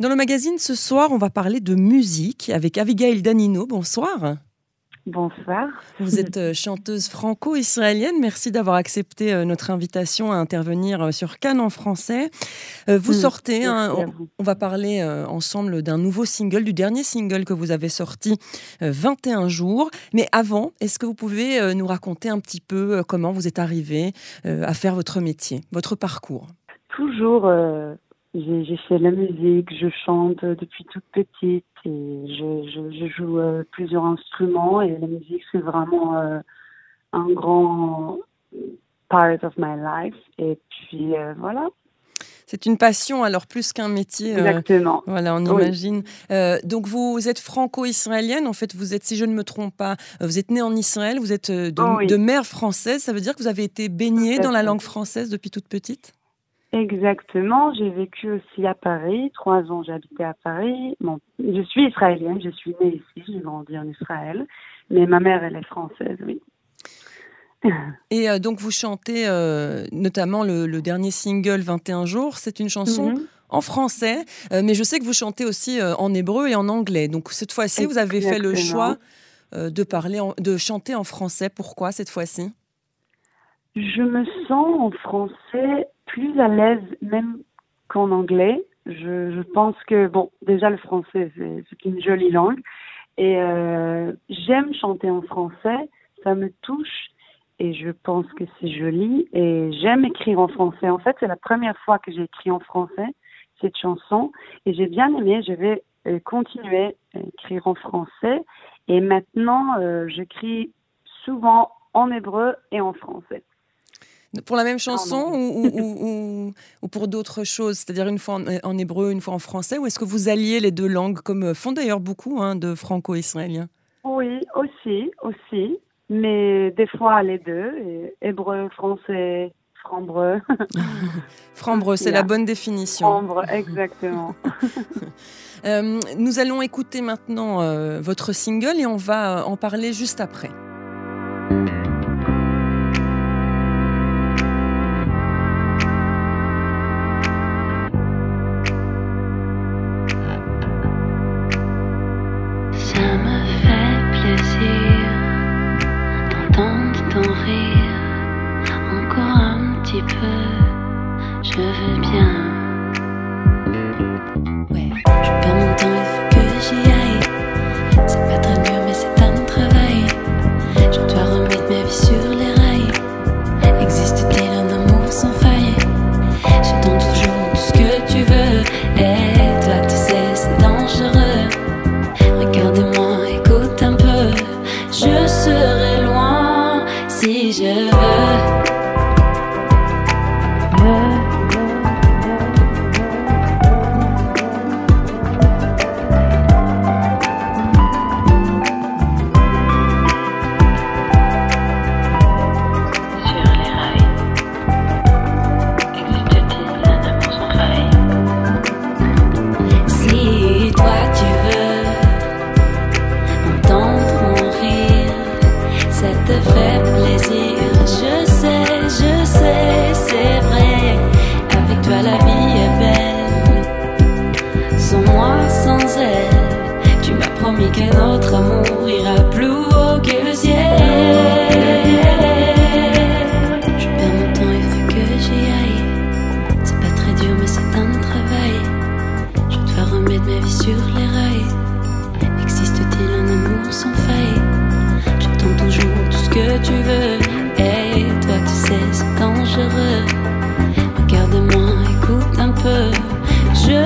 Dans le magazine ce soir, on va parler de musique avec Abigail Danino. Bonsoir. Bonsoir. Vous êtes euh, chanteuse franco-israélienne. Merci d'avoir accepté euh, notre invitation à intervenir euh, sur Cannes en français. Vous hmm. sortez, on va parler ensemble d'un nouveau single, du dernier single que vous avez sorti, 21 jours. Mais avant, est-ce que vous pouvez nous raconter un petit peu comment vous êtes arrivée à faire votre métier, votre parcours? Toujours j'ai fait la musique, je chante depuis toute petite et je, je, joue euh, plusieurs instruments et la musique c'est vraiment euh, un grand part of my life. Et puis euh, voilà. C'est une passion alors plus qu'un métier. Exactement. voilà, on imagine. donc vous êtes franco-israélienne. En fait, vous êtes, si je ne me trompe pas, vous êtes née en Israël. Vous êtes de, de mère française. Ça veut dire que vous avez été baignée dans la langue française depuis toute petite? Exactement. J'ai vécu aussi à Paris. Trois ans, habité à Paris. Bon, je suis israélienne. Je suis née ici. J'ai grandi en Israël. Mais ma mère, elle est française, oui. Et euh, donc, vous chantez euh, notamment le, dernier single 21 jours. C'est une chanson mhm. en français, euh, mais je sais que vous chantez aussi en hébreu et en anglais. Donc, cette fois-ci, vous avez fait le choix de, parler de chanter en français. Pourquoi cette fois-ci? Je me sens en français plus à l'aise même qu'en anglais. Je, je, pense que, bon, déjà le français, c'est une jolie langue. Et euh, j'aime chanter en français, ça me touche et je pense que c'est joli. Et j'aime écrire en français. En fait, c'est la première fois que j'ai écrit en français cette chanson et j'ai bien aimé. Je vais euh, continuer à écrire en français. Et maintenant, euh, j'écris souvent en hébreu et en français. Pour la même chanson ou, ou, pour d'autres choses C'est-à-dire une fois en, hébreu, une fois en français Ou est-ce que vous alliez les deux langues, comme font d'ailleurs beaucoup hein, de franco-israéliens? Oui, aussi, aussi. Mais des fois les deux, hébreu, français, franbreux. franbreux, c'est la bonne définition. Franbreux, exactement. Euh, nous allons écouter maintenant euh, votre single et on va en parler juste après.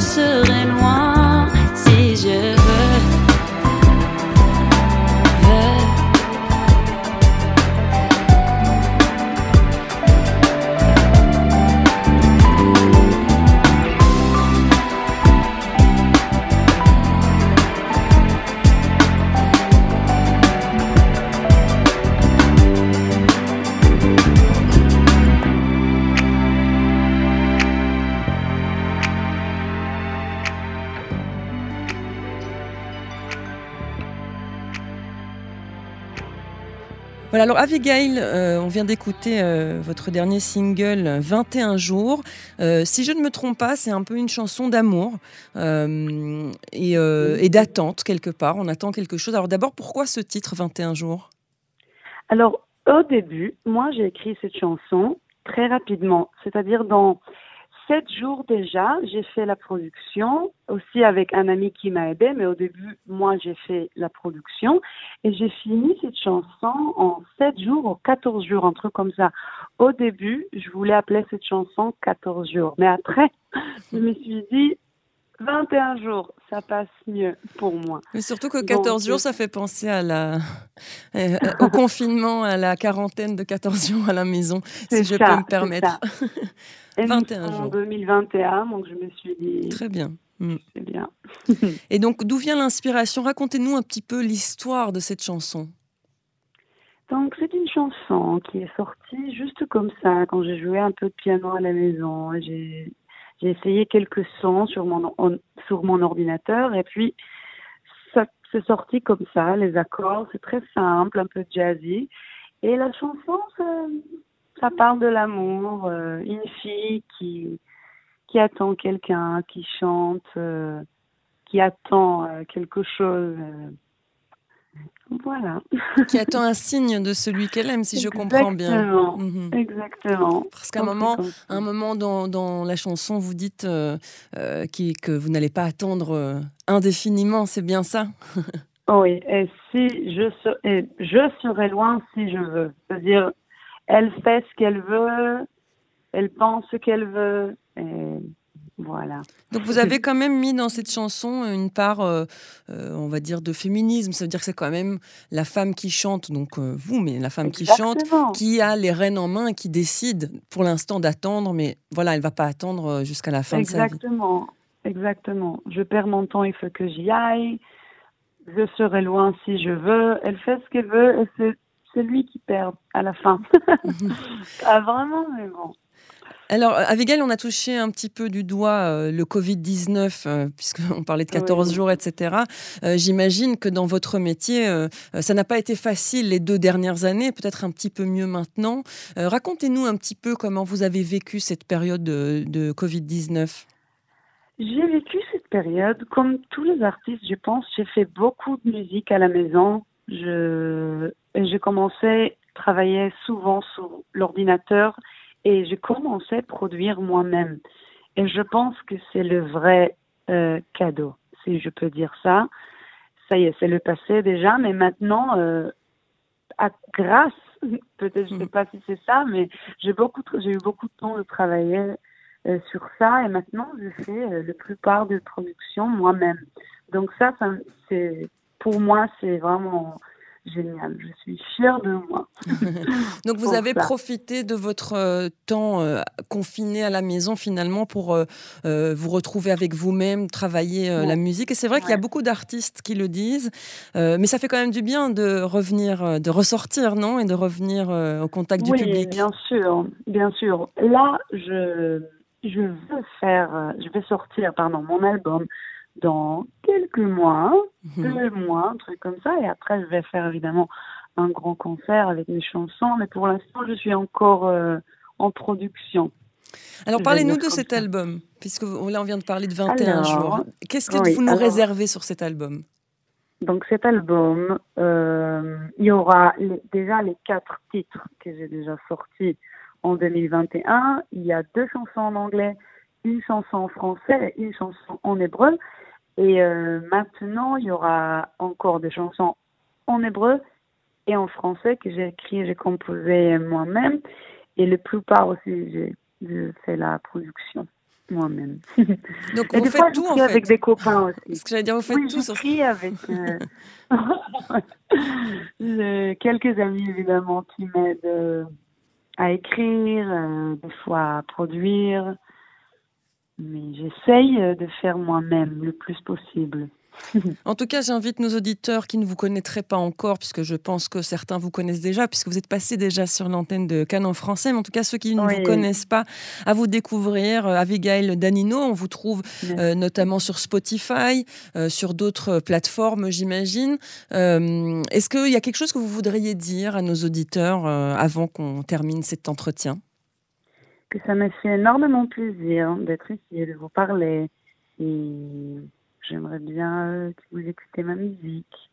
sereine Voilà, alors Abigail, euh, on vient d'écouter euh, votre dernier single 21 jours. Euh, si je ne me trompe pas, c'est un peu une chanson d'amour et, et d'attente quelque part. On attend quelque chose. Alors d'abord, pourquoi ce titre 21 jours? Alors au début, moi j'ai écrit cette chanson très rapidement, c'est-à-dire dans sept jours déjà, j'ai fait la production, aussi avec un ami qui m'a aidé, mais au début, moi, j'ai fait la production et j'ai fini cette chanson en sept jours ou 14 jours, un truc comme ça. Au début, je voulais appeler cette chanson 14 jours, mais après, je me suis dit, 21 jours, ça passe mieux pour moi. Mais surtout que 14 jours, ça fait penser à la, euh, au confinement, à la quarantaine de 14 jours à la maison, si je peux me permettre. 21 jours. En 2021, donc je me suis dit. Très bien. Hmm. C'est bien. Et donc, d'où vient l'inspiration? Racontez-nous un petit peu l'histoire de cette chanson. Donc, c'est une chanson qui est sortie juste comme ça, quand j'ai joué un peu de piano à la maison. J'ai j'ai essayé quelques sons sur mon, sur mon ordinateur et puis ça s'est sorti comme ça, les accords, c'est très simple, un peu jazzy. Et la chanson, ça, parle de l'amour, euh, une fille qui, qui attend quelqu'un, qui chante, euh, qui attend euh, quelque chose. Voilà. Qui attend un signe de celui qu'elle aime, si je comprends bien. Mhm. Exactement. Parce qu'à un moment, un moment dans, dans, la chanson, vous dites euh, euh, que vous n'allez pas attendre euh, indéfiniment, c'est bien ça? Oui, et si je, et je serai loin si je veux. C'est-à-dire, elle fait ce qu'elle veut, elle pense ce qu'elle veut, et voilà. Donc vous avez quand même mis dans cette chanson une part, euh, euh, on va dire, de féminisme. Ça veut dire que c'est quand même la femme qui chante, donc euh, vous, mais la femme qui chante, qui a les rênes en main et qui décide pour l'instant d'attendre, mais voilà, elle va pas attendre jusqu'à la fin de sa vie. Exactement, exactement. Je perds mon temps, il faut que j'y aille. Je serai loin si je veux. Elle fait ce qu'elle veut et c'est lui qui perd à la fin. ah vraiment, mais bon. Alors, Abigail, on a touché un petit peu du doigt euh, le Covid-19, euh, puisqu'on parlait de 14 jours, etc. Euh, j'imagine que dans votre métier, ça n'a pas été facile les deux dernières années, peut-être un petit peu mieux maintenant. Racontez-nous un petit peu comment vous avez vécu cette période de, de Covid-19. J'ai vécu cette période comme tous les artistes, je pense. J'ai fait beaucoup de musique à la maison. Je, j'ai commencé à travailler souvent sur l'ordinateur et je commençais à produire moi-même. Et je pense que c'est le vrai euh, cadeau, si je peux dire ça. Ça y est, c'est le passé déjà, mais maintenant, euh, à grâce, peut-être je ne sais mm. pas si c'est ça, mais j'ai beaucoup, j'ai eu beaucoup de temps de travailler euh, sur ça, et maintenant je fais la plupart des productions moi-même. Donc ça, ça c'est pour moi, c'est vraiment génial. Je suis fière de moi. Donc vous avez profité de votre euh, temps euh, confiné à la maison finalement pour euh, vous retrouver avec vous-même, travailler la musique. Et c'est vrai qu'il y a beaucoup d'artistes qui le disent, mais ça fait quand même du bien de revenir, de ressortir, non, et de revenir au contact du public. Oui, bien sûr, bien sûr. Là, je je veux faire, je vais sortir, pardon, mon album dans quelques mois, mhm. deux mois, un truc comme ça. Et après, je vais faire évidemment un grand concert avec mes chansons. Mais pour l'instant, je suis encore euh, en production. Alors, parlez-nous de cet album, puisque là, on vient de parler de 21 jours. Qu'est-ce que vous nous réservez sur cet album? Donc, cet album, euh, il y aura déjà les quatre titres que j'ai déjà sortis en 2021. Il y a deux chansons en anglais, une chanson en français et une chanson en hébreu. Et euh, maintenant, il y aura encore des chansons en hébreu et en français que j'ai écrit, j'ai composé moi-même. Et la plupart aussi, j'ai fait la production moi-même. Donc vous faites tout en fait. avec des copains aussi. Ce que j'allais dire, vous faites oui, tout. J'écris avec euh, quelques amis évidemment qui m'aident euh, à écrire, des fois à produire mais j'essaye euh, de faire moi-même le plus possible. En tout cas, j'invite nos auditeurs qui ne vous connaîtraient pas encore, puisque je pense que certains vous connaissent déjà, puisque vous êtes passé déjà sur l'antenne de Canon français, mais en tout cas ceux qui ne vous connaissent pas, à vous découvrir. Euh, Abigail Danino, on vous trouve euh, notamment sur Spotify, euh, sur d'autres plateformes, j'imagine. Est-ce qu'il y a quelque chose que vous voudriez dire à nos auditeurs avant qu'on termine cet entretien? Que ça m'a fait énormément plaisir d'être ici et de vous parler. Et J'aimerais bien euh, que vous écoutez ma musique.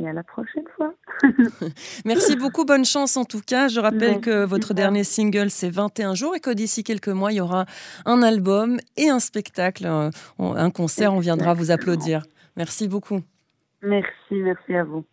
Et à la prochaine fois. Merci beaucoup, bonne chance en tout cas. Je rappelle que votre dernier single, c'est 21 jours et que d'ici quelques mois, il y aura un album et un spectacle, un concert. On viendra vous applaudir. Merci beaucoup. Merci, merci à vous.